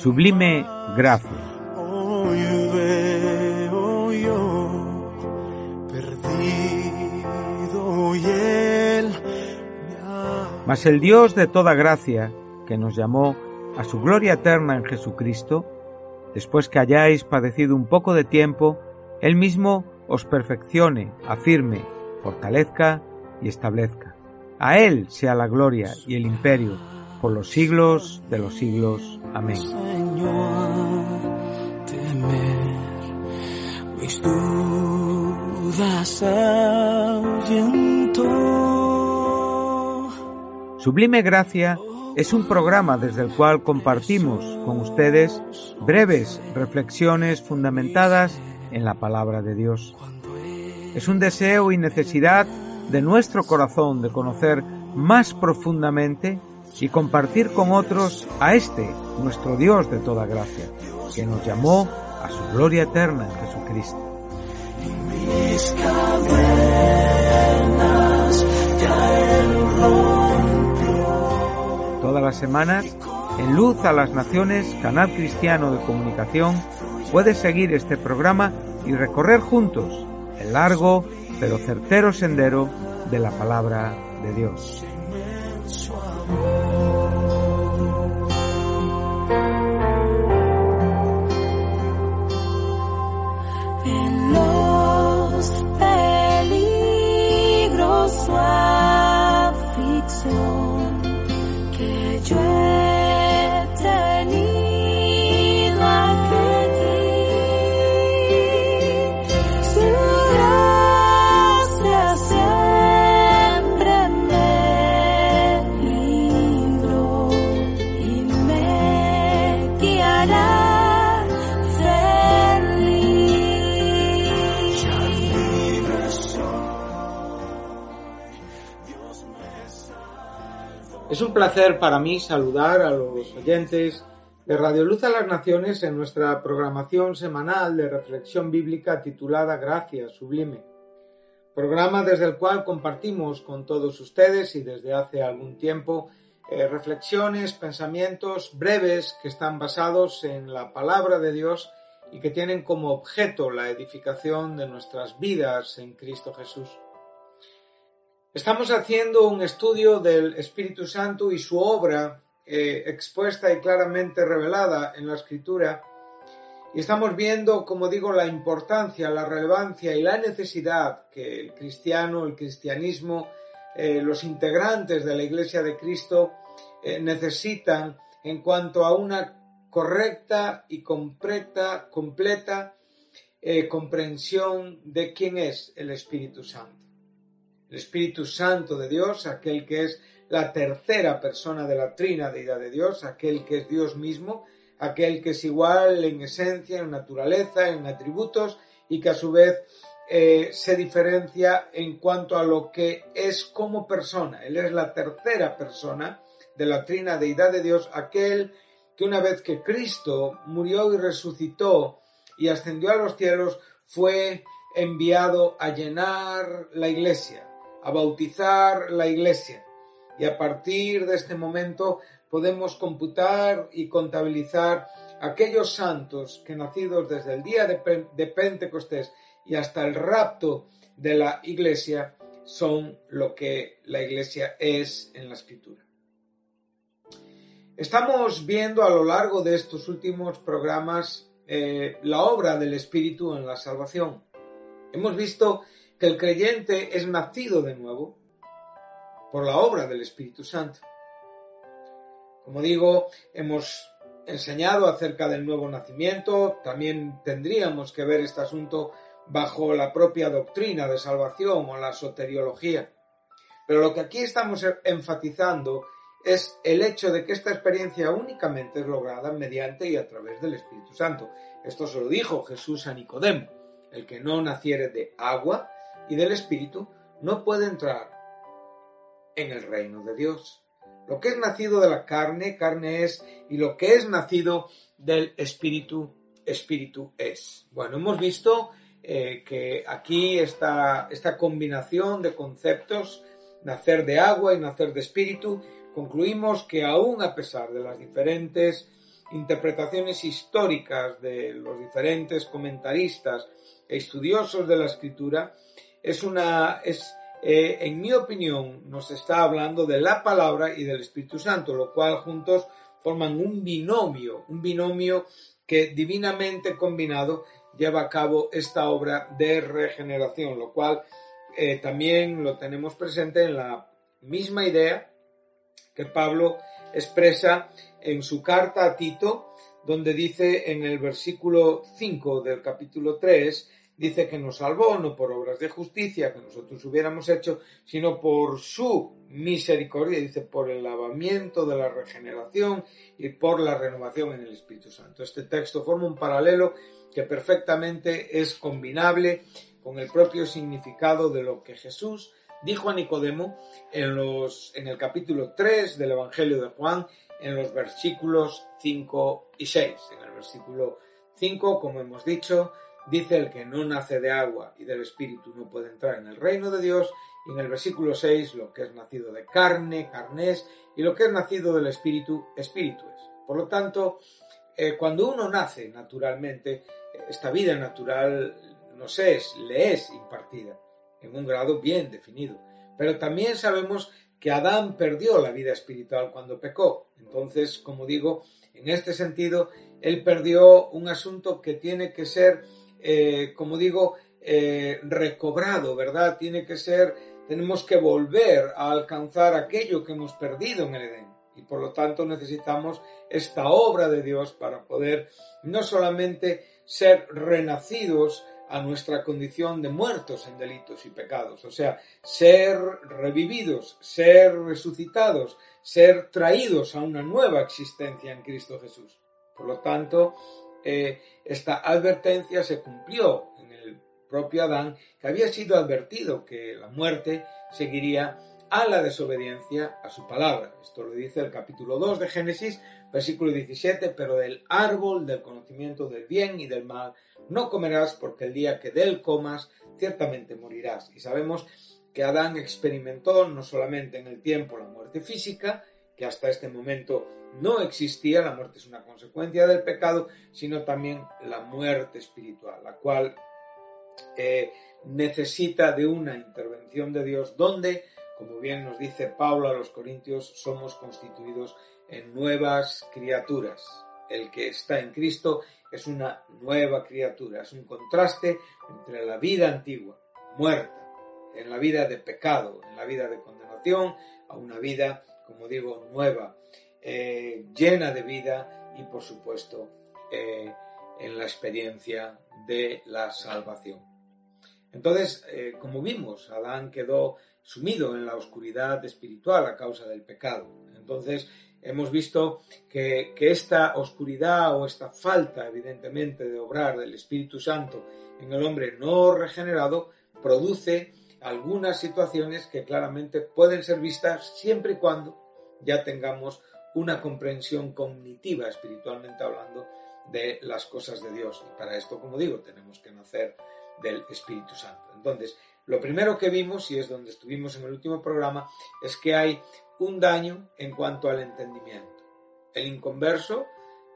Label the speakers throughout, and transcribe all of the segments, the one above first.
Speaker 1: Sublime gracia. Mas el Dios de toda gracia, que nos llamó a su gloria eterna en Jesucristo, después que hayáis padecido un poco de tiempo, Él mismo os perfeccione, afirme, fortalezca y establezca. A Él sea la gloria y el imperio por los siglos de los siglos. Amén. Sublime Gracia es un programa desde el cual compartimos con ustedes breves reflexiones fundamentadas en la palabra de Dios. Es un deseo y necesidad de nuestro corazón de conocer más profundamente y compartir con otros a este, nuestro Dios de toda gracia, que nos llamó a su gloria eterna en Jesucristo. Todas las semanas, en Luz a las Naciones, canal cristiano de comunicación, puedes seguir este programa y recorrer juntos el largo pero certero sendero de la palabra de Dios. Es para mí saludar a los oyentes de Radio Luz a las Naciones en nuestra programación semanal de reflexión bíblica titulada Gracias Sublime, programa desde el cual compartimos con todos ustedes y desde hace algún tiempo eh, reflexiones, pensamientos breves que están basados en la palabra de Dios y que tienen como objeto la edificación de nuestras vidas en Cristo Jesús. Estamos haciendo un estudio del Espíritu Santo y su obra eh, expuesta y claramente revelada en la Escritura. Y estamos viendo, como digo, la importancia, la relevancia y la necesidad que el cristiano, el cristianismo, eh, los integrantes de la Iglesia de Cristo eh, necesitan en cuanto a una correcta y completa, completa comprensión de quién es el Espíritu Santo el Espíritu Santo de Dios, aquel que es la tercera persona de la Trinidad de Dios, aquel que es Dios mismo, aquel que es igual en esencia, en naturaleza, en atributos y que a su vez eh, se diferencia en cuanto a lo que es como persona. Él es la tercera persona de la Trina Deidad de Dios, aquel que una vez que Cristo murió y resucitó y ascendió a los cielos, fue enviado a llenar la iglesia, a bautizar la iglesia. Y a partir de este momento podemos computar y contabilizar aquellos santos que nacidos desde el día de, Pentecostés y hasta el rapto de la iglesia son lo que la iglesia es en la escritura. Estamos viendo a lo largo de estos últimos programas eh, la obra del Espíritu en la salvación. Hemos visto que el creyente es nacido de nuevo por la obra del Espíritu Santo. Como digo, hemos enseñado acerca del nuevo nacimiento, también tendríamos que ver este asunto bajo la propia doctrina de salvación o la soteriología. Pero lo que aquí estamos enfatizando es el hecho de que esta experiencia únicamente es lograda mediante y a través del Espíritu Santo. Esto se lo dijo Jesús a Nicodemo. El que no naciere de agua y del Espíritu no puede entrar en el reino de Dios. Lo que es nacido de la carne, carne es, y lo que es nacido del Espíritu, Espíritu es. Bueno, hemos visto eh, que aquí está esta combinación de conceptos, nacer de agua y nacer de espíritu, concluimos que aún a pesar de las diferentes interpretaciones históricas de los diferentes comentaristas e estudiosos de la escritura, es una, es, eh, en mi opinión, nos está hablando de la palabra y del Espíritu Santo, lo cual juntos forman un binomio, un binomio que divinamente combinado lleva a cabo esta obra de regeneración, lo cual eh, también lo tenemos presente en la misma idea que Pablo expresa en su carta a Tito, donde dice en el versículo 5 del capítulo 3, dice que nos salvó no por obras de justicia que nosotros hubiéramos hecho, sino por su misericordia, dice, por el lavamiento de la regeneración y por la renovación en el Espíritu Santo. Este texto forma un paralelo que perfectamente es combinable con el propio significado de lo que Jesús dijo a Nicodemo en, los, en el capítulo 3 del Evangelio de Juan, en los versículos 5 y 6. En el versículo 5, como hemos dicho, dice el que no nace de agua y del Espíritu no puede entrar en el reino de Dios. Y en el versículo 6, lo que es nacido de carne, es, y lo que es nacido del Espíritu, Espíritu es. Por lo tanto, eh, cuando uno nace naturalmente, esta vida natural nos es, le es impartida en un grado bien definido. Pero también sabemos que Adán perdió la vida espiritual cuando pecó. Entonces, como digo, en este sentido, él perdió un asunto que tiene que ser, eh, como digo, eh, recobrado, ¿verdad? Tiene que ser, tenemos que volver a alcanzar aquello que hemos perdido en el Edén. Y por lo tanto necesitamos esta obra de Dios para poder no solamente ser renacidos a nuestra condición de muertos en delitos y pecados, o sea, ser revividos, ser resucitados, ser traídos a una nueva existencia en Cristo Jesús. Por lo tanto, eh, esta advertencia se cumplió en el propio Adán, que había sido advertido que la muerte seguiría a la desobediencia a su palabra. Esto lo dice el capítulo 2 de Génesis, versículo 17, pero del árbol del conocimiento del bien y del mal no comerás porque el día que de él comas ciertamente morirás. Y sabemos que Adán experimentó no solamente en el tiempo la muerte física, que hasta este momento no existía, la muerte es una consecuencia del pecado, sino también la muerte espiritual, la cual eh, necesita de una intervención de Dios donde, como bien nos dice Pablo a los Corintios, somos constituidos en nuevas criaturas. El que está en Cristo es una nueva criatura, es un contraste entre la vida antigua, muerta, en la vida de pecado, en la vida de condenación, a una vida, como digo, nueva, eh, llena de vida y, por supuesto, eh, en la experiencia de la salvación. Entonces, eh, como vimos, Adán quedó sumido en la oscuridad espiritual a causa del pecado. Entonces, hemos visto que, esta oscuridad o esta falta, evidentemente, de obrar del Espíritu Santo en el hombre no regenerado produce algunas situaciones que claramente pueden ser vistas siempre y cuando ya tengamos una comprensión cognitiva, espiritualmente hablando, de las cosas de Dios. Y para esto, como digo, tenemos que nacer del Espíritu Santo. Entonces, lo primero que vimos, y es donde estuvimos en el último programa, es que hay un daño en cuanto al entendimiento. El inconverso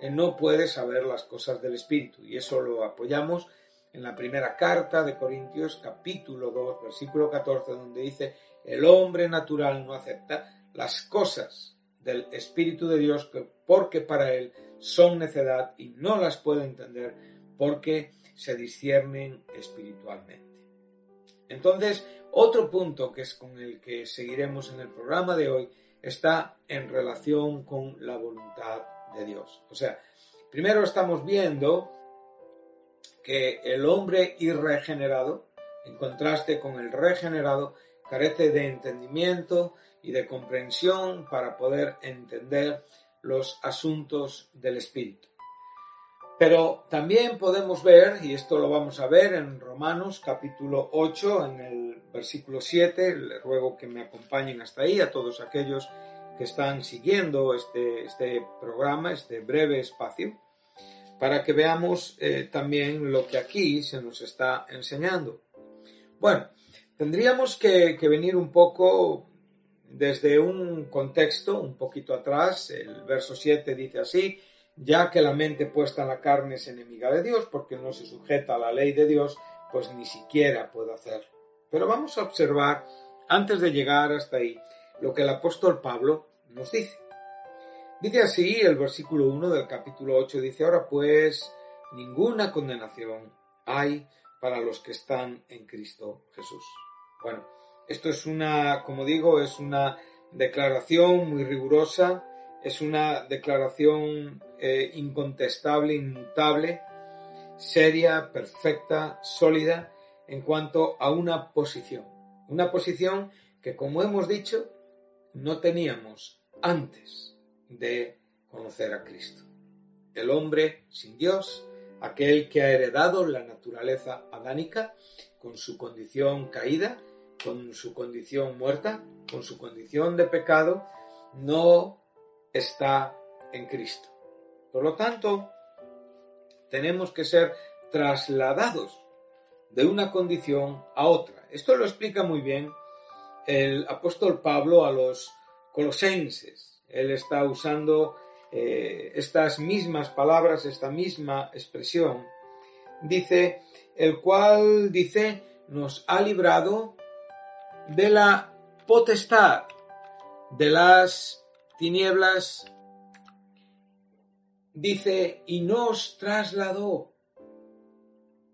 Speaker 1: eh, no puede saber las cosas del Espíritu y eso lo apoyamos en la primera carta de Corintios capítulo 2 versículo 14 donde dice el hombre natural no acepta las cosas del Espíritu de Dios porque para él son necedad y no las puede entender porque se disciernen espiritualmente. Entonces, otro punto que es con el que seguiremos en el programa de hoy está en relación con la voluntad de Dios. O sea, primero estamos viendo que el hombre irregenerado, en contraste con el regenerado, carece de entendimiento y de comprensión para poder entender los asuntos del espíritu. Pero también podemos ver, y esto lo vamos a ver en Romanos capítulo 8, en el versículo 7, les ruego que me acompañen hasta ahí a todos aquellos que están siguiendo este, este programa, este breve espacio, para que veamos eh, también lo que aquí se nos está enseñando. Bueno, tendríamos que, que venir un poco desde un contexto un poquito atrás. El verso 7 dice así, ya que la mente puesta en la carne es enemiga de Dios porque no se sujeta a la ley de Dios, pues ni siquiera puede hacerlo. Pero vamos a observar, antes de llegar hasta ahí, lo que el apóstol Pablo nos dice. Dice así el versículo 1 del capítulo 8, dice, ahora pues ninguna condenación hay para los que están en Cristo Jesús. Bueno, esto es una, como digo, es una declaración muy rigurosa, es una declaración eh, incontestable, inmutable, seria, perfecta, sólida en cuanto a una posición. Una posición que, como hemos dicho, no teníamos antes de conocer a Cristo. El hombre sin Dios, aquel que ha heredado la naturaleza adánica con su condición caída, con su condición muerta, con su condición de pecado, no está en Cristo. Por lo tanto, tenemos que ser trasladados de una condición a otra. Esto lo explica muy bien el apóstol Pablo a los colosenses. Él está usando eh, estas mismas palabras, esta misma expresión. Dice, el cual dice, nos ha librado de la potestad de las tinieblas dice, y nos trasladó.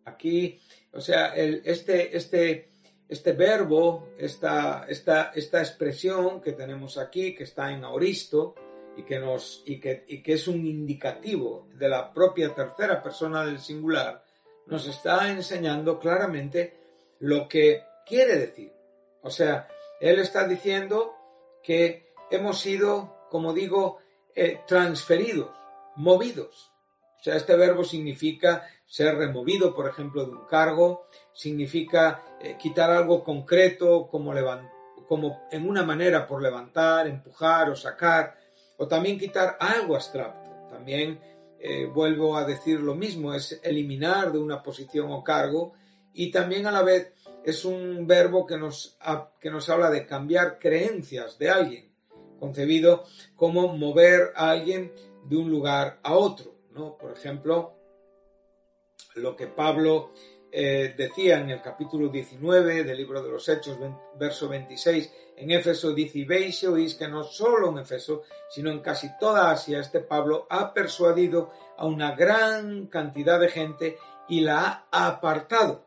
Speaker 1: Aquí, o sea, este, este, este verbo, esta, esta, esta expresión que tenemos aquí, que está en aoristo, y que, nos, y que, y que es un indicativo de la propia tercera persona del singular, nos está enseñando claramente lo que quiere decir. O sea, él está diciendo que hemos sido, como digo, eh, transferidos movidos. O sea, este verbo significa ser removido, por ejemplo, de un cargo, significa eh, quitar algo concreto como, como en una manera por levantar, empujar o sacar, o también quitar algo abstracto. También eh, vuelvo a decir lo mismo, es eliminar de una posición o cargo y también a la vez es un verbo que nos, que nos habla de cambiar creencias de alguien, concebido como mover a alguien de un lugar a otro. ¿no? Por ejemplo, lo que Pablo eh, decía en el capítulo 19 del libro de los Hechos, verso 26, en Éfeso dice, veis oís que no solo en Éfeso, sino en casi toda Asia, este Pablo ha persuadido a una gran cantidad de gente y la ha apartado.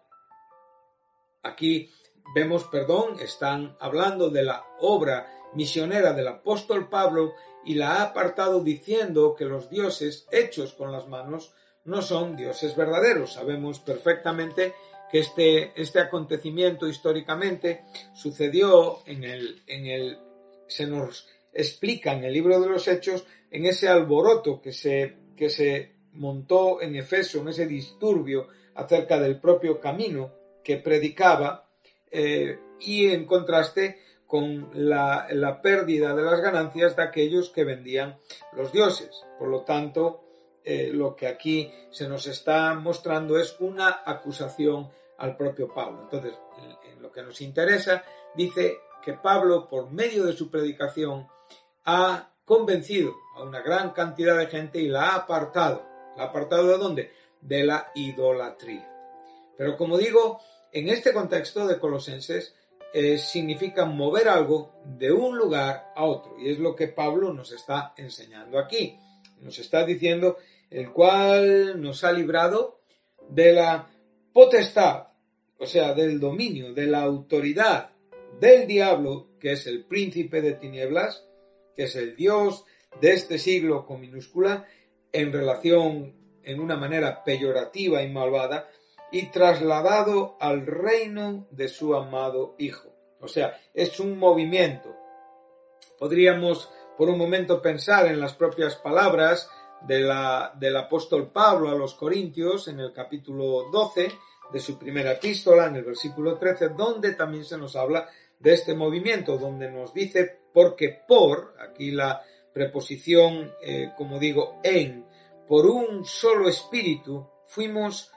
Speaker 1: Aquí vemos, perdón, están hablando de la obra misionera del apóstol Pablo y la ha apartado diciendo que los dioses hechos con las manos no son dioses verdaderos. Sabemos perfectamente que este, este acontecimiento históricamente sucedió en el, en el, se nos explica en el libro de los Hechos, en ese alboroto que se, que se montó en Efeso, en ese disturbio acerca del propio camino que predicaba, eh, y en contraste con la, pérdida de las ganancias de aquellos que vendían los dioses. Por lo tanto, eh, lo que aquí se nos está mostrando es una acusación al propio Pablo. Entonces, en, lo que nos interesa, dice que Pablo, por medio de su predicación, ha convencido a una gran cantidad de gente y la ha apartado. ¿La ha apartado de dónde? De la idolatría. Pero como digo, en este contexto de Colosenses, eh, significa mover algo de un lugar a otro. Y es lo que Pablo nos está enseñando aquí. Nos está diciendo el cual nos ha librado de la potestad, o sea, del dominio, de la autoridad del diablo, que es el príncipe de tinieblas, que es el Dios de este siglo con minúscula, en relación en una manera peyorativa y malvada, y trasladado al reino de su amado Hijo. O sea, es un movimiento. Podríamos por un momento pensar en las propias palabras de la, del apóstol Pablo a los Corintios en el capítulo 12 de su primera epístola, en el versículo 13, donde también se nos habla de este movimiento, donde nos dice porque por, aquí la preposición, eh, como digo, en, por un solo espíritu, fuimos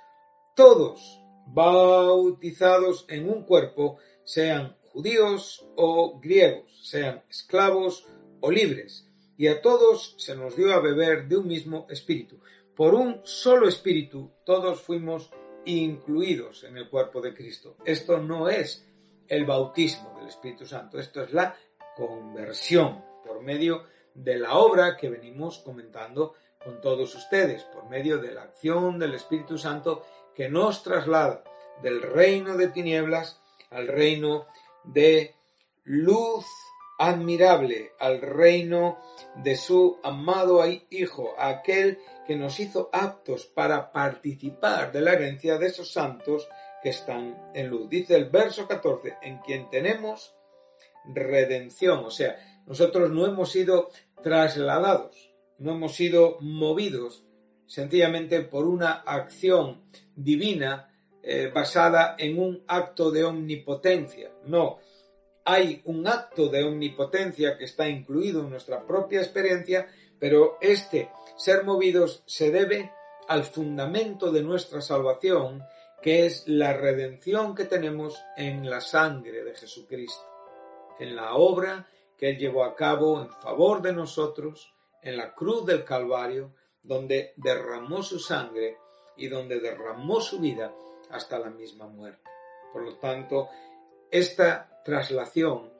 Speaker 1: todos bautizados en un cuerpo, sean judíos o griegos, sean esclavos o libres y a todos se nos dio a beber de un mismo espíritu. Por un solo espíritu todos fuimos incluidos en el cuerpo de Cristo. Esto no es el bautismo del Espíritu Santo, esto es la conversión por medio de la obra que venimos comentando con todos ustedes, por medio de la acción del Espíritu Santo que nos traslada del reino de tinieblas al reino de luz admirable al reino de su amado Hijo, aquel que nos hizo aptos para participar de la herencia de esos santos que están en luz. Dice el verso 14, en quien tenemos redención, o sea, nosotros no hemos sido trasladados, no hemos sido movidos sencillamente por una acción divina eh, basada en un acto de omnipotencia, no, hay un acto de omnipotencia que está incluido en nuestra propia experiencia, pero este ser movidos se debe al fundamento de nuestra salvación, que es la redención que tenemos en la sangre de Jesucristo, en la obra que Él llevó a cabo en favor de nosotros, en la cruz del Calvario, donde derramó su sangre y donde derramó su vida hasta la misma muerte. Por lo tanto, esta traslación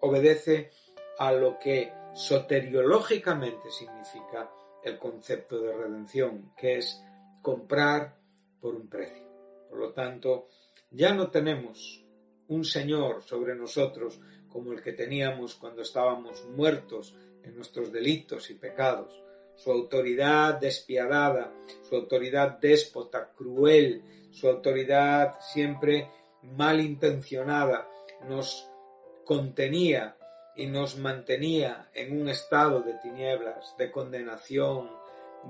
Speaker 1: obedece a lo que soteriológicamente significa el concepto de redención, que es comprar por un precio. Por lo tanto, ya no tenemos un Señor sobre nosotros como el que teníamos cuando estábamos muertos en nuestros delitos y pecados. Su autoridad despiadada, su autoridad déspota, cruel, su autoridad siempre malintencionada, nos contenía y nos mantenía en un estado de tinieblas, de condenación,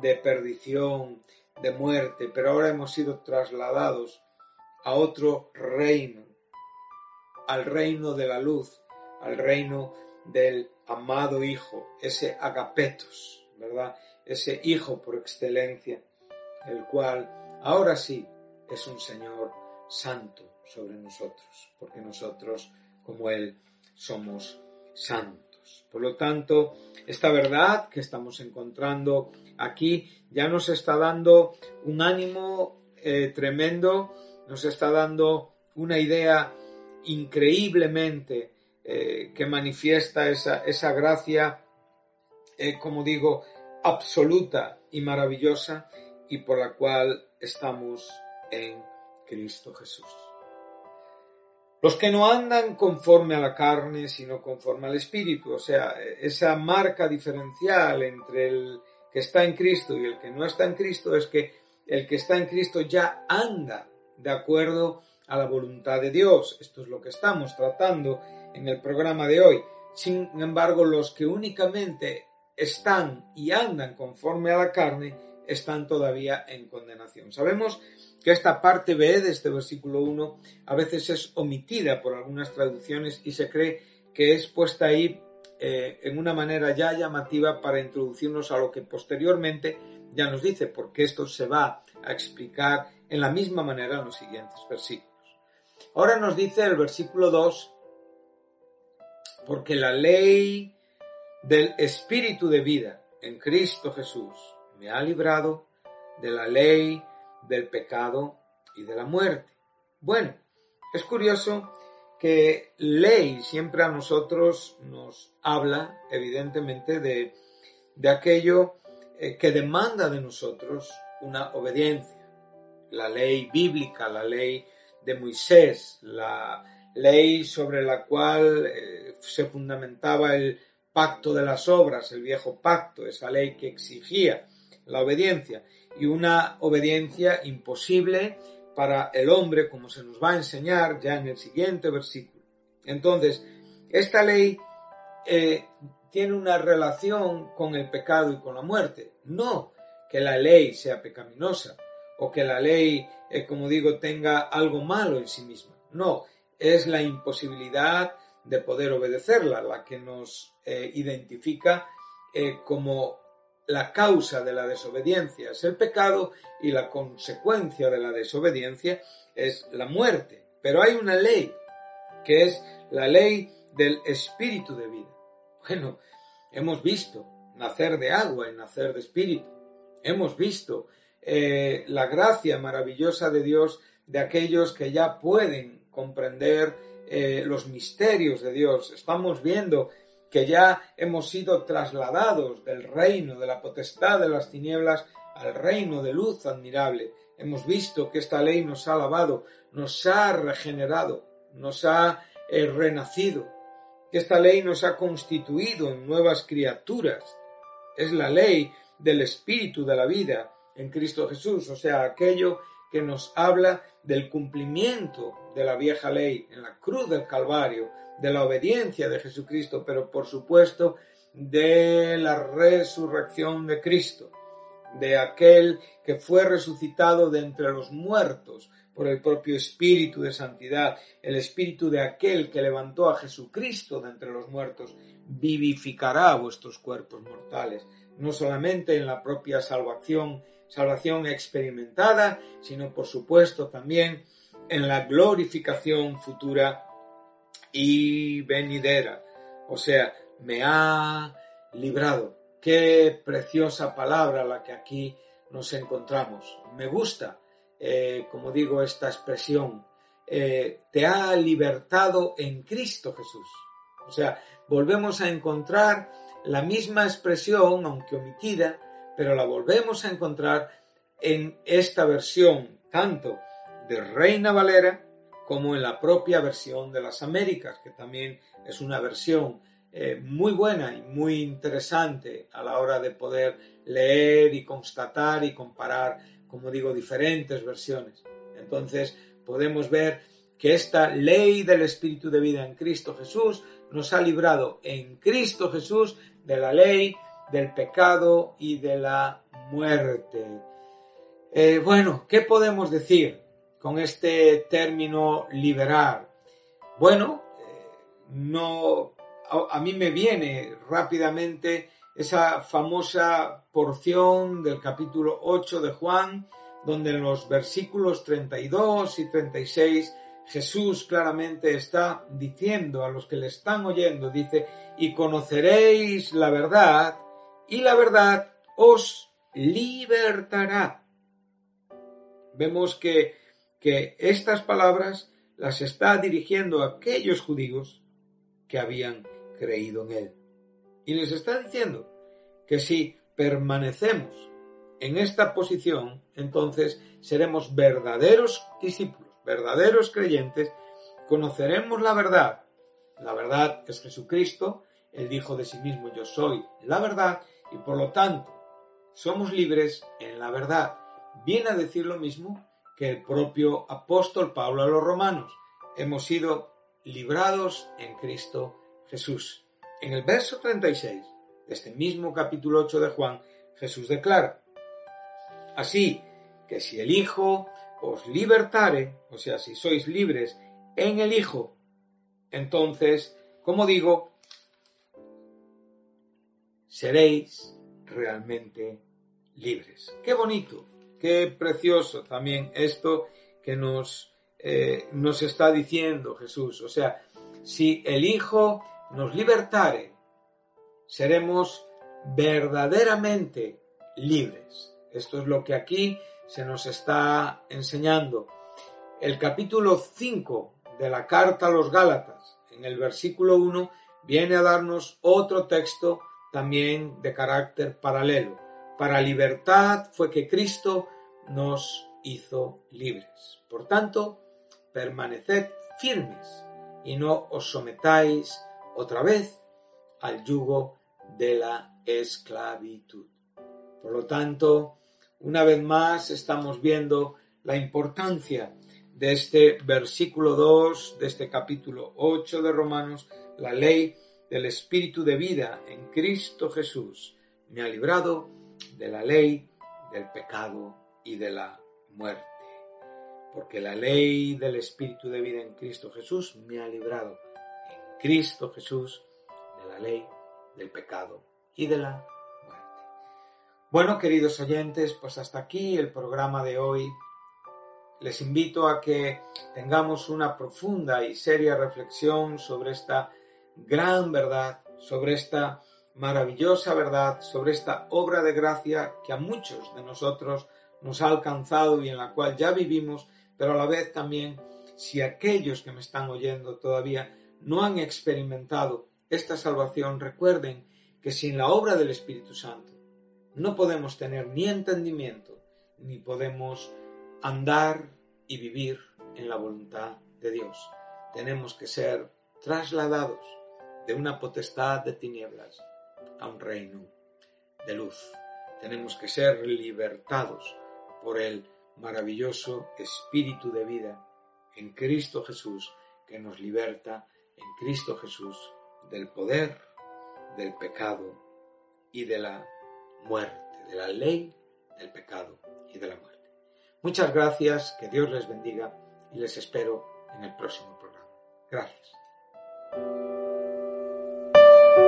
Speaker 1: de perdición, de muerte, pero ahora hemos sido trasladados a otro reino, al reino de la luz, al reino del amado Hijo, ese agapetos, ¿verdad? Ese Hijo por excelencia, el cual ahora sí es un Señor santo, sobre nosotros, porque nosotros, como Él, somos santos. Por lo tanto, esta verdad que estamos encontrando aquí ya nos está dando un ánimo eh, tremendo, nos está dando una idea increíblemente eh, que manifiesta esa, esa gracia, eh, como digo, absoluta y maravillosa y por la cual estamos en Cristo Jesús. Los que no andan conforme a la carne, sino conforme al Espíritu. O sea, esa marca diferencial entre el que está en Cristo y el que no está en Cristo es que el que está en Cristo ya anda de acuerdo a la voluntad de Dios. Esto es lo que estamos tratando en el programa de hoy. Sin embargo, los que únicamente están y andan conforme a la carne están todavía en condenación. Sabemos que esta parte B de este versículo 1 a veces es omitida por algunas traducciones y se cree que es puesta ahí eh, en una manera ya llamativa para introducirnos a lo que posteriormente ya nos dice, porque esto se va a explicar en la misma manera en los siguientes versículos. Ahora nos dice el versículo 2, porque la ley del Espíritu de vida en Cristo Jesús me ha librado de la ley del pecado y de la muerte. Bueno, es curioso que ley siempre a nosotros nos habla, evidentemente, de, aquello eh, que demanda de nosotros una obediencia. La ley bíblica, la ley de Moisés, la ley sobre la cual eh, se fundamentaba el pacto de las obras, el viejo pacto, esa ley que exigía la obediencia y una obediencia imposible para el hombre, como se nos va a enseñar ya en el siguiente versículo. Entonces, esta ley eh, tiene una relación con el pecado y con la muerte. No que la ley sea pecaminosa o que la ley, eh, como digo, tenga algo malo en sí misma. No, es la imposibilidad de poder obedecerla la que nos eh, identifica como la causa de la desobediencia es el pecado y la consecuencia de la desobediencia es la muerte. Pero hay una ley, que es la ley del espíritu de vida. Bueno, hemos visto nacer de agua y nacer de espíritu. Hemos visto eh, la gracia maravillosa de Dios de aquellos que ya pueden comprender eh, los misterios de Dios. Estamos viendo que ya hemos sido trasladados del reino de la potestad de las tinieblas al reino de luz admirable. Hemos visto que esta ley nos ha lavado, nos ha regenerado, nos ha eh, renacido, que esta ley nos ha constituido en nuevas criaturas. Es la ley del espíritu de la vida en Cristo Jesús, o sea, aquello que nos habla del cumplimiento de la vieja ley en la cruz del Calvario, de la obediencia de Jesucristo, pero por supuesto de la resurrección de Cristo, de aquel que fue resucitado de entre los muertos por el propio Espíritu de Santidad, el Espíritu de aquel que levantó a Jesucristo de entre los muertos, vivificará vuestros cuerpos mortales, no solamente en la propia salvación, salvación experimentada, sino por supuesto también en la glorificación futura y venidera. O sea, me ha librado. Qué preciosa palabra la que aquí nos encontramos. Me gusta, eh, como digo, esta expresión. Eh, te ha libertado en Cristo Jesús. O sea, volvemos a encontrar la misma expresión, aunque omitida, pero la volvemos a encontrar en esta versión tanto de Reina Valera como en la propia versión de las Américas, que también es una versión eh, muy buena y muy interesante a la hora de poder leer y constatar y comparar, como digo, diferentes versiones. Entonces podemos ver que esta ley del Espíritu de vida en Cristo Jesús nos ha librado en Cristo Jesús de la ley, del pecado y de la muerte. Eh, bueno, ¿qué podemos decir? con este término liberar? Bueno, eh, no, a, mí me viene rápidamente esa famosa porción del capítulo 8 de Juan, donde en los versículos 32 y 36 Jesús claramente está diciendo a los que le están oyendo, dice, y conoceréis la verdad, y la verdad os libertará. Vemos que que estas palabras las está dirigiendo a aquellos judíos que habían creído en él. Y les está diciendo que si permanecemos en esta posición, entonces seremos verdaderos discípulos, verdaderos creyentes, conoceremos la verdad. La verdad es Jesucristo, Él dijo de sí mismo, yo soy la verdad, y por lo tanto somos libres en la verdad. Viene a decir lo mismo que el propio apóstol Pablo a los romanos. Hemos sido librados en Cristo Jesús. En el verso 36 de este mismo capítulo 8 de Juan, Jesús declara, Así que si el Hijo os libertare, o sea, si sois libres en el Hijo, entonces, como digo, seréis realmente libres. Qué bonito Qué precioso también esto que nos, eh, nos está diciendo Jesús. O sea, si el Hijo nos libertare, seremos verdaderamente libres. Esto es lo que aquí se nos está enseñando. El capítulo 5 de la carta a los Gálatas, en el versículo 1, viene a darnos otro texto también de carácter paralelo. Para libertad fue que Cristo nos hizo libres. Por tanto, permaneced firmes y no os sometáis otra vez al yugo de la esclavitud. Por lo tanto, una vez más estamos viendo la importancia de este versículo 2 de este capítulo 8 de Romanos, la ley del Espíritu de vida en Cristo Jesús me ha librado de la ley del pecado y de la muerte. Porque la ley del Espíritu de vida en Cristo Jesús me ha librado en Cristo Jesús de la ley del pecado y de la muerte. Bueno, queridos oyentes, pues hasta aquí el programa de hoy. Les invito a que tengamos una profunda y seria reflexión sobre esta gran verdad, sobre esta maravillosa verdad, sobre esta obra de gracia que a muchos de nosotros nos ha alcanzado y en la cual ya vivimos, pero a la vez también si aquellos que me están oyendo todavía no han experimentado esta salvación, recuerden que sin la obra del Espíritu Santo no podemos tener ni entendimiento, ni podemos andar y vivir en la voluntad de Dios. Tenemos que ser trasladados de una potestad de tinieblas a un reino de luz. Tenemos que ser libertados por el maravilloso Espíritu de vida en Cristo Jesús que nos liberta en Cristo Jesús del poder, del pecado y de la muerte, de la ley del pecado y de la muerte. Muchas gracias, que Dios les bendiga y les espero en el próximo programa. Gracias.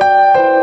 Speaker 1: Música